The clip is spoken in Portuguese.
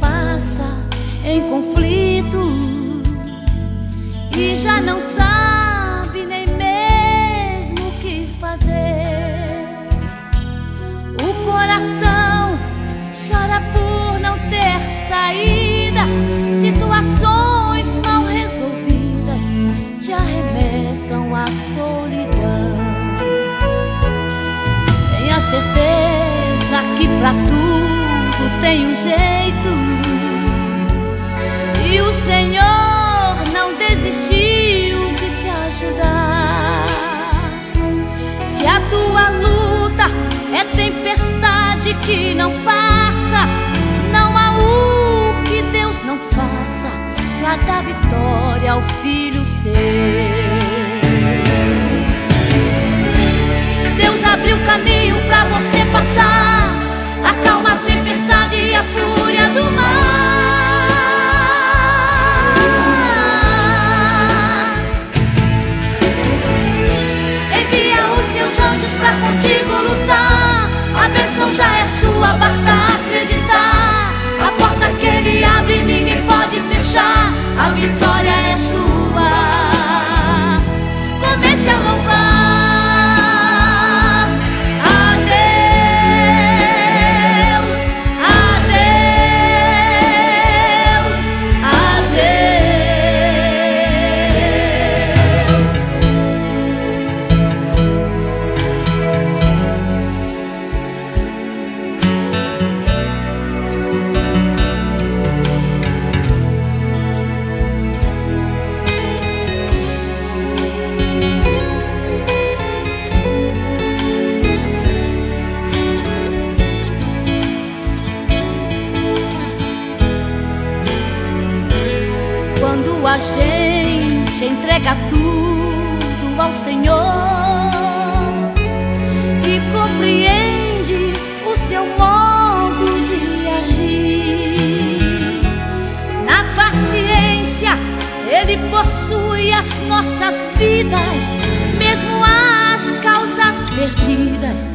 Passa em conflitos e já não sabe nem mesmo o que fazer. O coração chora por não ter saída, situações mal resolvidas te arremessam à solidão. Tenha certeza que pra tudo tem um jeito e o Senhor não desistiu de te ajudar. Se a tua luta é tempestade que não passa, não há o que Deus não faça pra dar vitória ao filho seu. Quando a gente entrega tudo ao Senhor e compreende o seu modo de agir, na paciência Ele possui as nossas vidas, mesmo as causas perdidas.